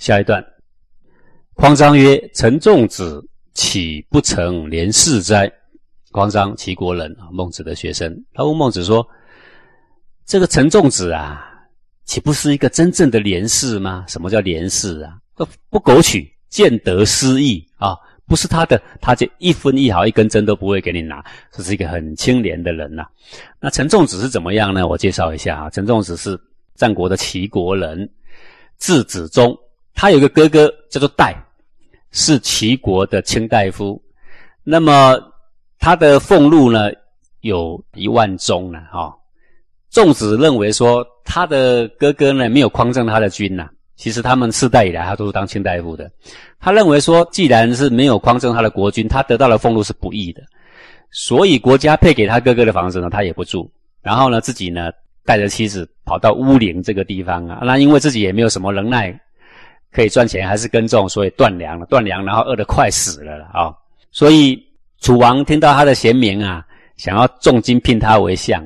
下一段，匡章曰：“陈仲子岂不成廉士哉？”匡章，齐国人啊，孟子的学生。他问孟子说：“这个陈仲子啊，岂不是一个真正的廉士吗？什么叫廉士啊？不不苟取，见得失义啊，不是他的，他就一分一毫、一根针都不会给你拿，这是一个很清廉的人呐。那陈仲子是怎么样呢？我介绍一下啊，陈仲子是战国的齐国人，字子忠，他有个哥哥叫做戴，是齐国的卿大夫。那么。他的俸禄呢有一万钟呢，哈。仲子认为说，他的哥哥呢没有匡正他的军呐。其实他们世代以来，他都是当卿大夫的。他认为说，既然是没有匡正他的国君，他得到的俸禄是不义的，所以国家配给他哥哥的房子呢，他也不住。然后呢，自己呢带着妻子跑到乌陵这个地方啊。那因为自己也没有什么能耐可以赚钱，还是耕种，所以断粮了，断粮，然后饿得快死了了啊。所以。楚王听到他的贤名啊，想要重金聘他为相，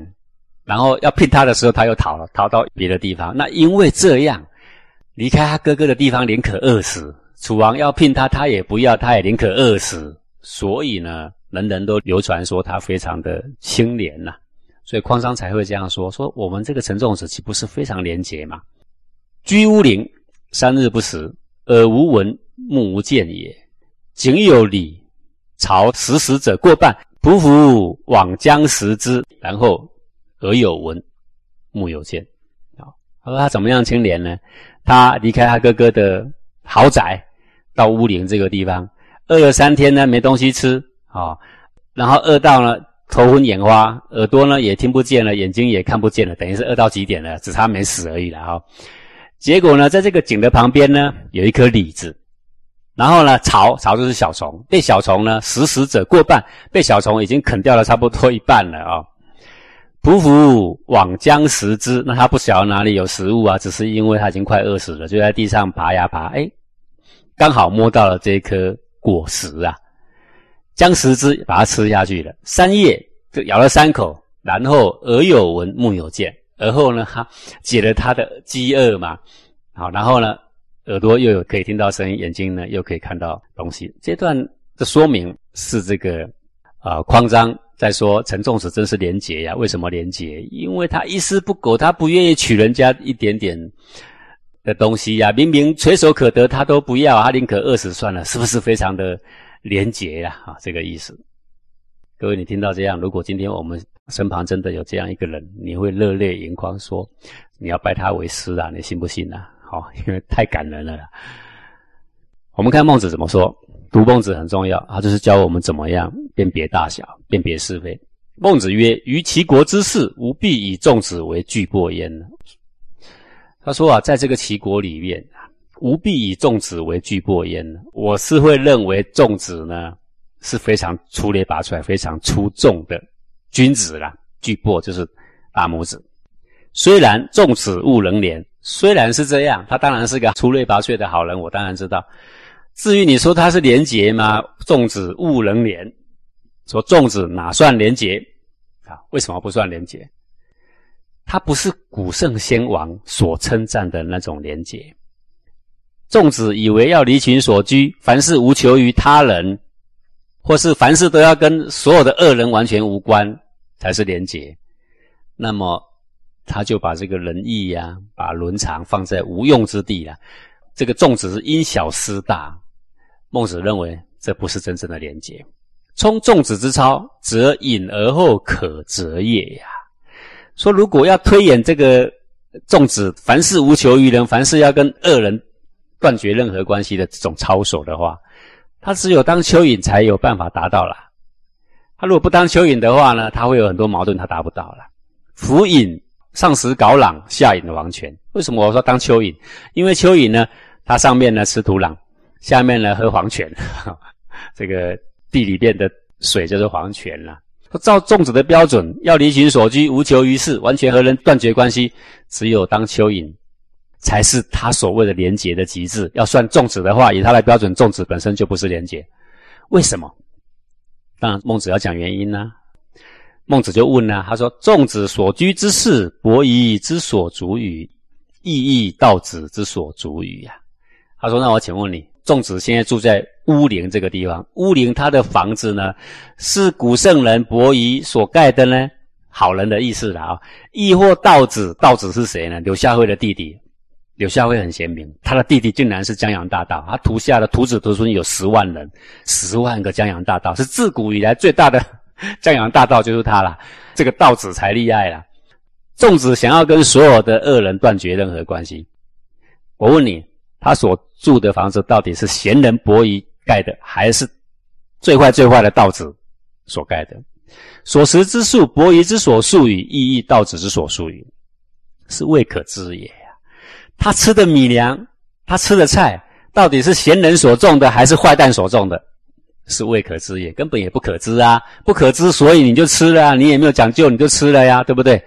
然后要聘他的时候，他又逃了，逃到别的地方。那因为这样，离开他哥哥的地方，宁可饿死。楚王要聘他，他也不要，他也宁可饿死。所以呢，人人都流传说他非常的清廉呐。所以匡商才会这样说：说我们这个陈仲子岂不是非常廉洁吗？居乌陵三日不食，耳无闻，目无见也。仅有礼。朝食食者过半，匍匐往将食之，然后耳有闻，目有见。啊，他说他怎么样清廉呢？他离开他哥哥的豪宅，到乌林这个地方，饿了三天呢，没东西吃啊，然后饿到了头昏眼花，耳朵呢也听不见了，眼睛也看不见了，等于是饿到极点了，只差没死而已了啊。结果呢，在这个井的旁边呢，有一颗李子。然后呢，巢巢就是小虫，被小虫呢食食者过半，被小虫已经啃掉了差不多一半了啊。匍匐往将食之，那他不晓得哪里有食物啊，只是因为他已经快饿死了，就在地上爬呀爬，哎，刚好摸到了这颗果实啊，将食之，把它吃下去了。三叶就咬了三口，然后耳有闻，目有见，而后呢，他解了他的饥饿嘛，好，然后呢。耳朵又有可以听到声音，眼睛呢又可以看到东西。这段的说明是这个啊，匡章在说陈仲子真是廉洁呀？为什么廉洁？因为他一丝不苟，他不愿意取人家一点点的东西呀。明明垂手可得，他都不要，他宁可饿死算了，是不是非常的廉洁呀？啊，这个意思。各位，你听到这样，如果今天我们身旁真的有这样一个人，你会热泪盈眶，说你要拜他为师啊？你信不信啊？哦，因为太感人了。我们看孟子怎么说，读孟子很重要，他就是教我们怎么样辨别大小，辨别是非。孟子曰：“于齐国之事，吾必以仲子为巨擘焉。”他说啊，在这个齐国里面，吾必以仲子为巨擘焉。我是会认为仲子呢是非常出类拔萃、非常出众的君子啦。巨擘就是大拇指。虽然仲子勿能廉。虽然是这样，他当然是个出类拔萃的好人，我当然知道。至于你说他是廉洁吗？仲子勿能廉，说仲子哪算廉洁啊？为什么不算廉洁？他不是古圣先王所称赞的那种廉洁。仲子以为要离群所居，凡事无求于他人，或是凡事都要跟所有的恶人完全无关，才是廉洁。那么。他就把这个仁义呀，把伦常放在无用之地了。这个粽子是因小失大。孟子认为这不是真正的廉洁。充粽子之操，则隐而后可择也呀。说如果要推演这个粽子，凡事无求于人，凡事要跟恶人断绝任何关系的这种操守的话，他只有当蚯蚓才有办法达到了。他如果不当蚯蚓的话呢，他会有很多矛盾，他达不到了。伏隐。上食皋壤，下饮黄泉。为什么我说当蚯蚓？因为蚯蚓呢，它上面呢吃土壤，下面呢喝黄泉。这个地里边的水就是黄泉了。照粽子的标准，要离群所居，无求于世，完全和人断绝关系，只有当蚯蚓，才是他所谓的廉洁的极致。要算粽子的话，以他的标准，粽子本身就不是廉洁。为什么？当然，孟子要讲原因呢。孟子就问呢，他说：“仲子所居之室，伯夷之所足与，亦亦道子之所足与呀。”他说：“那我请问你，仲子现在住在乌陵这个地方，乌陵他的房子呢，是古圣人伯夷所盖的呢？好人的意思了啊，亦或道子？道子是谁呢？柳下惠的弟弟。柳下惠很贤明，他的弟弟竟然是江洋大盗，他徒下的徒子徒孙有十万人，十万个江洋大盗，是自古以来最大的 江洋大盗，就是他了。这个道子才厉害了。粽子想要跟所有的恶人断绝任何关系，我问你。”他所住的房子到底是贤人伯夷盖的，还是最坏最坏的道子所盖的？所食之粟，伯夷之所述语，意义道子之所述语，是未可知也。他吃的米粮，他吃的菜，到底是贤人所种的，还是坏蛋所种的？是未可知也，根本也不可知啊！不可知，所以你就吃了，你也没有讲究，你就吃了呀，对不对？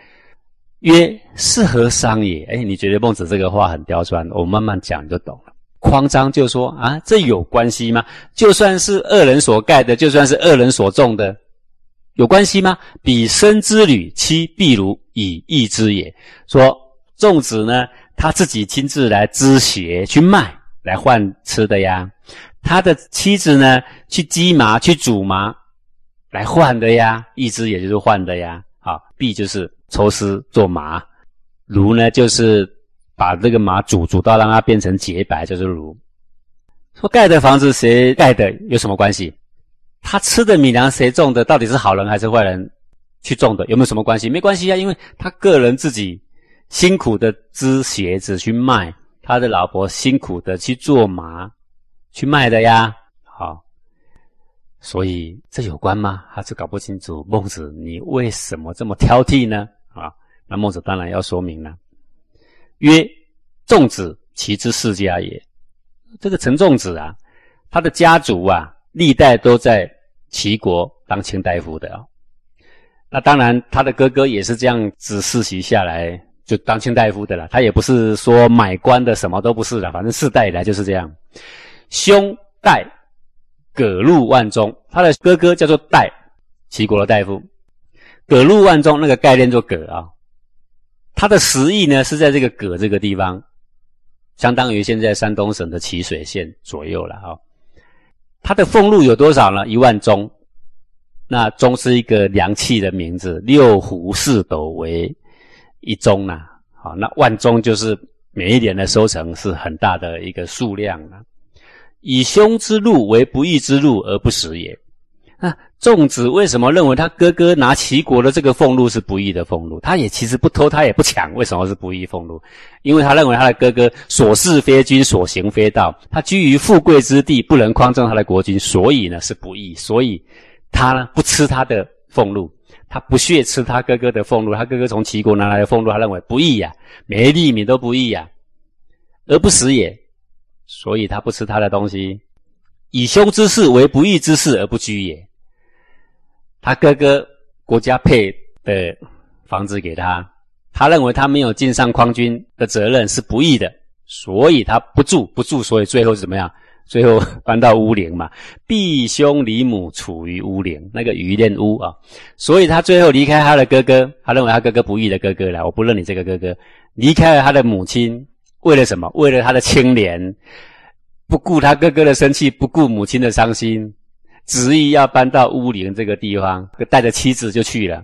曰是何伤也？哎，你觉得孟子这个话很刁钻？我慢慢讲就懂了。匡章就说啊，这有关系吗？就算是恶人所盖的，就算是恶人所种的，有关系吗？彼生之旅，妻必如以义之也。说仲子呢，他自己亲自来织鞋去卖，来换吃的呀。他的妻子呢，去鸡麻去煮麻，来换的呀。一只也就是换的呀。好，必就是。抽丝做麻，炉呢就是把这个麻煮煮到让它变成洁白，就是炉。说盖的房子谁盖的有什么关系？他吃的米粮谁种的？到底是好人还是坏人去种的？有没有什么关系？没关系啊，因为他个人自己辛苦的织鞋子去卖，他的老婆辛苦的去做麻去卖的呀。好，所以这有关吗？还是搞不清楚？孟子，你为什么这么挑剔呢？啊，那孟子当然要说明了。曰：仲子其之世家也。这个陈仲子啊，他的家族啊，历代都在齐国当卿大夫的啊。那当然，他的哥哥也是这样子世袭下来就当卿大夫的了。他也不是说买官的，什么都不是了，反正世代以来就是这样。兄代葛禄万中，他的哥哥叫做代，齐国的大夫。葛禄万中，那个概念做葛啊，他的实意呢是在这个葛这个地方，相当于现在山东省的淇水县左右了啊。他的俸禄有多少呢？一万钟。那钟是一个量器的名字，六斛四斗为一钟呐。好，那万钟就是每一年的收成是很大的一个数量啊。以兄之禄为不义之禄而不食也。那仲子为什么认为他哥哥拿齐国的这个俸禄是不义的俸禄？他也其实不偷，他也不抢，为什么是不义俸禄？因为他认为他的哥哥所事非君，所行非道，他居于富贵之地，不能匡正他的国君，所以呢是不义。所以他呢不吃他的俸禄，他不屑吃他哥哥的俸禄。他哥哥从齐国拿来的俸禄，他认为不义呀，每一粒米都不义呀，而不食也。所以他不吃他的东西，以凶之事为不义之事而不居也。他哥哥国家配的房子给他，他认为他没有尽上匡君的责任是不义的，所以他不住不住，所以最后怎么样？最后搬到乌陵嘛，弟兄离母处于乌陵，那个鱼恋屋啊，所以他最后离开他的哥哥，他认为他哥哥不义的哥哥了，我不认你这个哥哥，离开了他的母亲，为了什么？为了他的清廉，不顾他哥哥的生气，不顾母亲的伤心。执意要搬到乌陵这个地方，带着妻子就去了。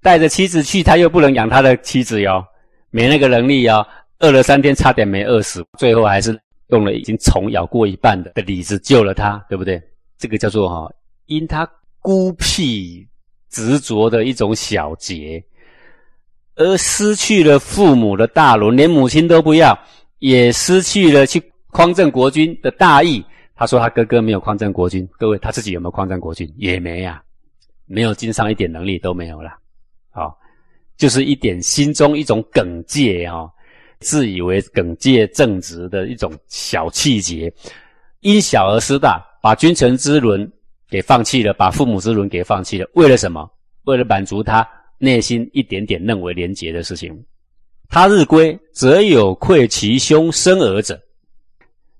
带着妻子去，他又不能养他的妻子哟，没那个能力哟。饿了三天，差点没饿死，最后还是用了已经虫咬过一半的的李子救了他，对不对？这个叫做哈，因他孤僻执着的一种小节，而失去了父母的大伦，连母亲都不要，也失去了去匡正国君的大义。他说他哥哥没有匡正国君，各位他自己有没有匡正国君？也没呀，没有经商一点能力都没有了。好，就是一点心中一种耿介啊，自以为耿介正直的一种小气节，因小而失大，把君臣之伦给放弃了，把父母之伦给放弃了，为了什么？为了满足他内心一点点认为廉洁的事情。他日归，则有愧其兄生儿者。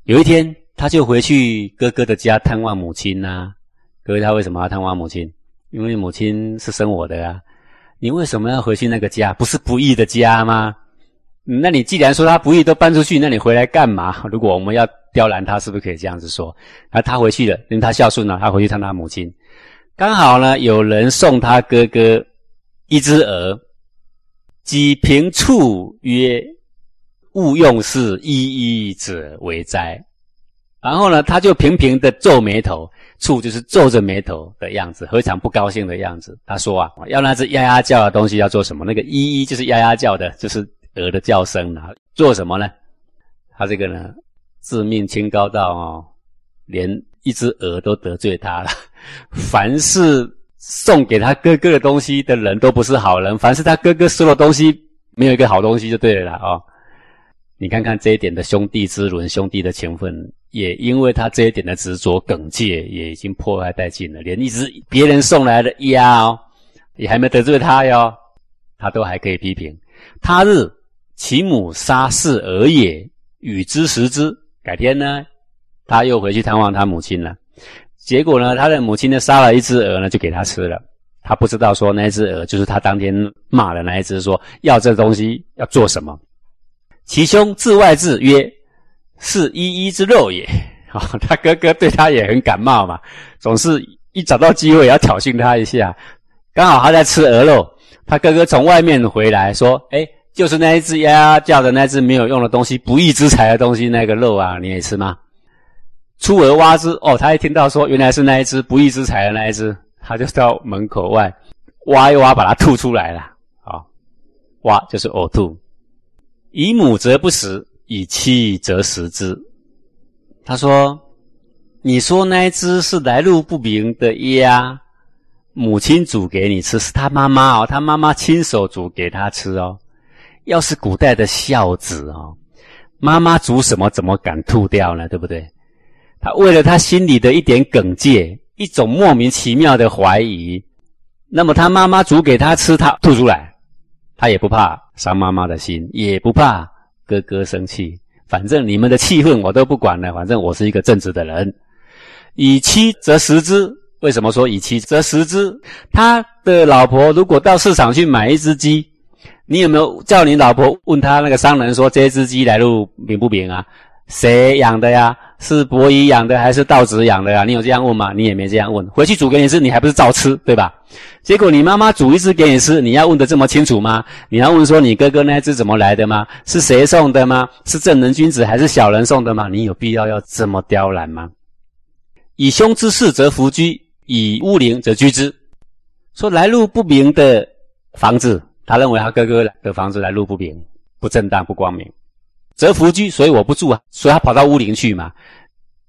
有一天。他就回去哥哥的家探望母亲呐。各位，他为什么要探望母亲？因为母亲是生我的啊。你为什么要回去那个家？不是不义的家吗？那你既然说他不义都搬出去，那你回来干嘛？如果我们要刁难他，是不是可以这样子说？那他回去了，因为他孝顺了，他回去看他母亲，刚好呢，有人送他哥哥一只鹅，几平处曰：“勿用是一一者为哉。”然后呢，他就频频的皱眉头，处就是皱着眉头的样子，非常不高兴的样子。他说啊，要那只鸭鸭叫的东西要做什么？那个一一就是鸭鸭叫的，就是鹅的叫声啊。做什么呢？他这个呢，自命清高到哦，连一只鹅都得罪他了。凡是送给他哥哥的东西的人都不是好人，凡是他哥哥收的东西，没有一个好东西就对了啊。你看看这一点的兄弟之伦，兄弟的情分。也因为他这一点的执着耿介，也已经破坏殆尽了。连一只别人送来的鸭哦，也还没得罪他哟，他都还可以批评。他日其母杀侍儿也，与之食之。改天呢，他又回去探望他母亲了。结果呢，他的母亲呢杀了一只鹅呢，就给他吃了。他不知道说那只鹅就是他当天骂的那一只，说要这东西要做什么。其兄自外至曰。是一一之肉也，啊，他哥哥对他也很感冒嘛，总是一找到机会要挑衅他一下。刚好他在吃鹅肉，他哥哥从外面回来说：“哎，就是那一只呀呀叫的那只没有用的东西，不义之财的东西，那个肉啊，你也吃吗？”出而挖之，哦，他一听到说原来是那一只不义之财的那一只，他就到门口外挖一挖，把它吐出来了。啊，挖就是呕吐，以母则不食。以妻则食之。他说：“你说那一只是来路不明的鸭，母亲煮给你吃，是他妈妈哦，他妈妈亲手煮给他吃哦。要是古代的孝子哦，妈妈煮什么怎么敢吐掉呢？对不对？他为了他心里的一点耿介，一种莫名其妙的怀疑，那么他妈妈煮给他吃，他吐出来，他也不怕伤妈妈的心，也不怕。”哥哥生气，反正你们的气氛我都不管了。反正我是一个正直的人。以妻则食之。为什么说以妻则食之？他的老婆如果到市场去买一只鸡，你有没有叫你老婆问他那个商人说这只鸡来路明不明啊？谁养的呀？是伯夷养的还是道子养的呀？你有这样问吗？你也没这样问。回去煮给你吃，你还不是照吃，对吧？结果你妈妈煮一只给你吃，你要问的这么清楚吗？你要问说你哥哥那只怎么来的吗？是谁送的吗？是正人君子还是小人送的吗？你有必要要这么刁难吗？以凶之事则弗居，以乌灵则居之。说来路不明的房子，他认为他哥哥的房子来路不明，不正当，不光明。则弗居，所以我不住啊，所以他跑到乌林去嘛。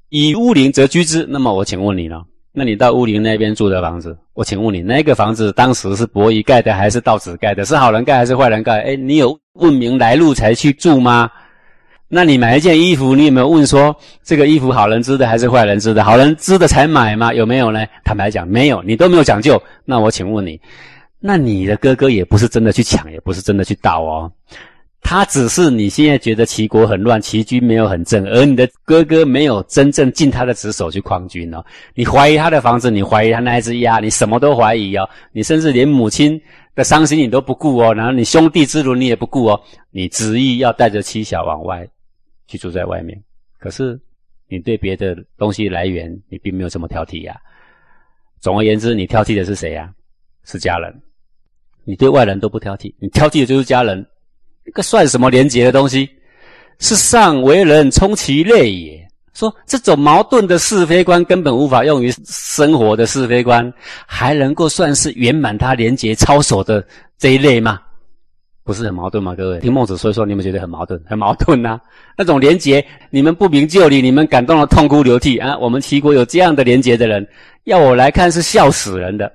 以乌林则居之，那么我请问你了，那你到乌林那边住的房子，我请问你，那个房子当时是伯夷盖的还是道子盖的？是好人盖还是坏人盖？哎，你有问明来路才去住吗？那你买一件衣服，你有没有问说这个衣服好人织的还是坏人织的？好人织的才买吗？有没有呢？坦白讲，没有，你都没有讲究。那我请问你，那你的哥哥也不是真的去抢，也不是真的去盗哦。他只是你现在觉得齐国很乱，齐军没有很正，而你的哥哥没有真正尽他的职守去匡军哦。你怀疑他的房子，你怀疑他那一只鸭，你什么都怀疑哦。你甚至连母亲的伤心你都不顾哦，然后你兄弟之伦你也不顾哦。你执意要带着妻小往外去住在外面，可是你对别的东西来源你并没有这么挑剔呀。总而言之，你挑剔的是谁呀？是家人。你对外人都不挑剔，你挑剔的就是家人。这个算什么廉洁的东西？是上为人充其类也。说这种矛盾的是非观根本无法用于生活的是非观，还能够算是圆满他廉洁操守的这一类吗？不是很矛盾吗？各位听孟子说一说，你们觉得很矛盾？很矛盾呐！那种廉洁，你们不明就里，你们感动的痛哭流涕啊！我们齐国有这样的廉洁的人，要我来看是笑死人的。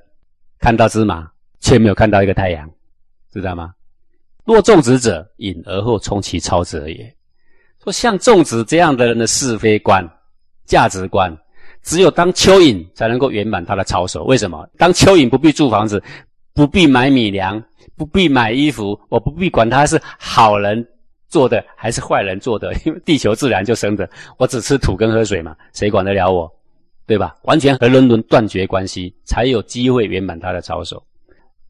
看到芝麻，却没有看到一个太阳，知道吗？若种植者隐而后充其操者也。说像种植这样的人的是非观、价值观，只有当蚯蚓才能够圆满他的操守。为什么？当蚯蚓不必住房子，不必买米粮，不必买衣服，我不必管他是好人做的还是坏人做的，因为地球自然就生着，我只吃土跟喝水嘛，谁管得了我？对吧？完全和人伦断绝关系，才有机会圆满他的操守。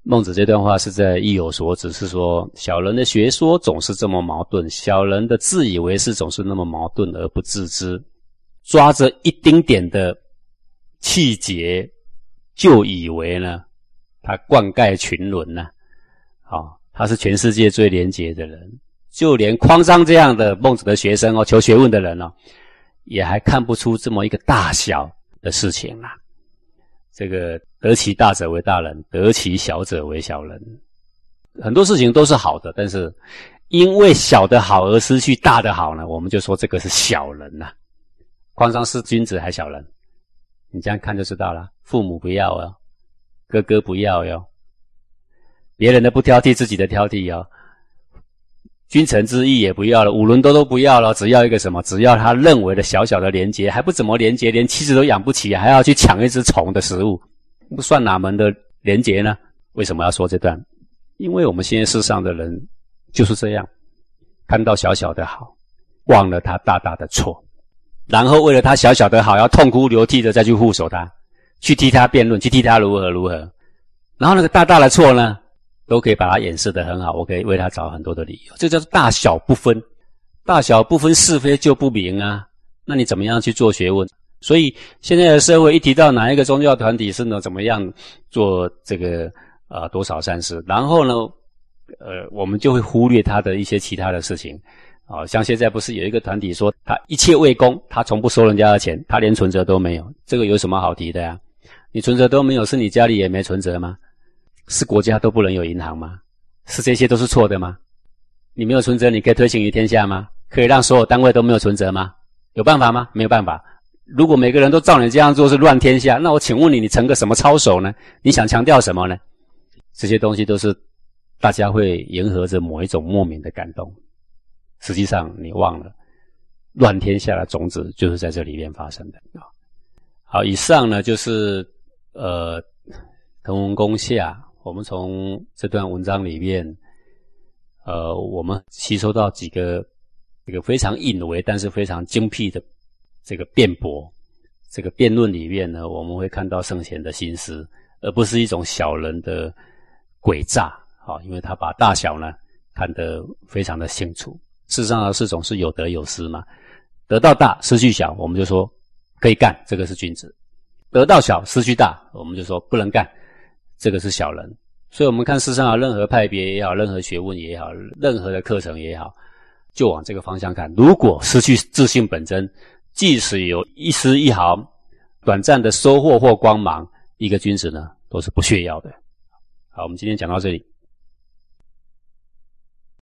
孟子这段话是在意有所指，是说小人的学说总是这么矛盾，小人的自以为是总是那么矛盾而不自知，抓着一丁点的气节，就以为呢，他灌溉群伦呢，啊，他是全世界最廉洁的人，就连匡章这样的孟子的学生哦，求学问的人哦，也还看不出这么一个大小的事情啊。这个得其大者为大人，得其小者为小人。很多事情都是好的，但是因为小的好而失去大的好呢，我们就说这个是小人呐。匡章是君子还小人？你这样看就知道了。父母不要哦，哥哥不要哟，别人的不挑剔，自己的挑剔哟。君臣之义也不要了，五伦都都不要了，只要一个什么？只要他认为的小小的廉洁，还不怎么廉洁，连妻子都养不起，还要去抢一只虫的食物，不算哪门的廉洁呢？为什么要说这段？因为我们现在世上的人就是这样，看到小小的好，忘了他大大的错，然后为了他小小的好，要痛哭流涕的再去护守他，去替他辩论，去替他如何如何，然后那个大大的错呢？都可以把它掩饰得很好，我可以为他找很多的理由，这叫做大小不分，大小不分是非就不明啊。那你怎么样去做学问？所以现在的社会一提到哪一个宗教团体是呢，怎么样做这个啊多少善事，然后呢，呃，我们就会忽略他的一些其他的事情啊。像现在不是有一个团体说他一切为公，他从不收人家的钱，他连存折都没有，这个有什么好提的呀？你存折都没有，是你家里也没存折吗？是国家都不能有银行吗？是这些都是错的吗？你没有存折，你可以推行于天下吗？可以让所有单位都没有存折吗？有办法吗？没有办法。如果每个人都照你这样做是乱天下，那我请问你，你成个什么操守呢？你想强调什么呢？这些东西都是大家会迎合着某一种莫名的感动。实际上你忘了，乱天下的种子就是在这里面发生的啊。好，以上呢就是呃滕文公下。我们从这段文章里面，呃，我们吸收到几个这个非常隐微但是非常精辟的这个辩驳，这个辩论里面呢，我们会看到圣贤的心思，而不是一种小人的诡诈啊，因为他把大小呢看得非常的清楚。事实上，是总是有得有失嘛，得到大失去小，我们就说可以干，这个是君子；得到小失去大，我们就说不能干。这个是小人，所以我们看世上任何派别也好，任何学问也好，任何的课程也好，就往这个方向看。如果失去自信本真，即使有一丝一毫短暂的收获或光芒，一个君子呢，都是不炫耀的。好，我们今天讲到这里。